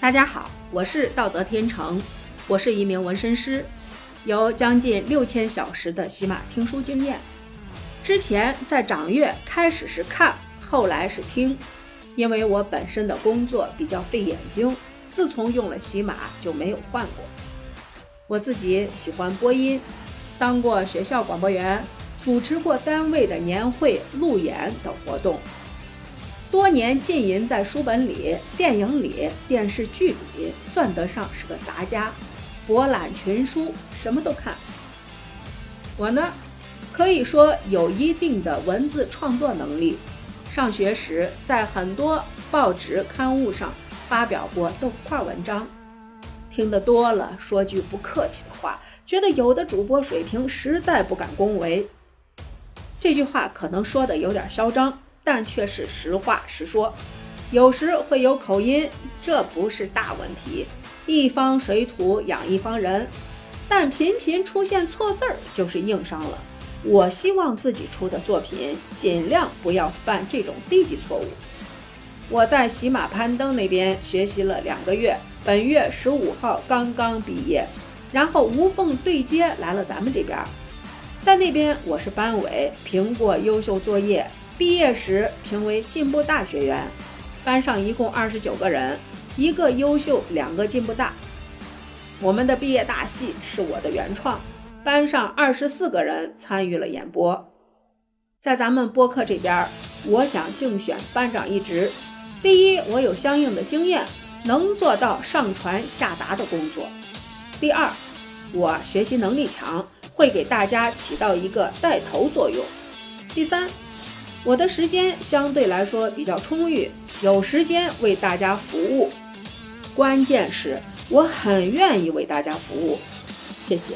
大家好，我是道泽天成，我是一名纹身师，有将近六千小时的喜马听书经验。之前在掌阅开始是看，后来是听，因为我本身的工作比较费眼睛，自从用了喜马就没有换过。我自己喜欢播音，当过学校广播员，主持过单位的年会、路演等活动。多年浸淫在书本里、电影里、电视剧里，算得上是个杂家，博览群书，什么都看。我呢，可以说有一定的文字创作能力。上学时在很多报纸刊物上发表过豆腐块文章。听得多了，说句不客气的话，觉得有的主播水平实在不敢恭维。这句话可能说的有点嚣张。但却是实话实说，有时会有口音，这不是大问题。一方水土养一方人，但频频出现错字儿就是硬伤了。我希望自己出的作品尽量不要犯这种低级错误。我在喜马攀登那边学习了两个月，本月十五号刚刚毕业，然后无缝对接来了咱们这边。在那边我是班委，评过优秀作业。毕业时评为进步大学员，班上一共二十九个人，一个优秀，两个进步大。我们的毕业大戏是我的原创，班上二十四个人参与了演播。在咱们播客这边，我想竞选班长一职。第一，我有相应的经验，能做到上传下达的工作；第二，我学习能力强，会给大家起到一个带头作用；第三。我的时间相对来说比较充裕，有时间为大家服务。关键是，我很愿意为大家服务。谢谢。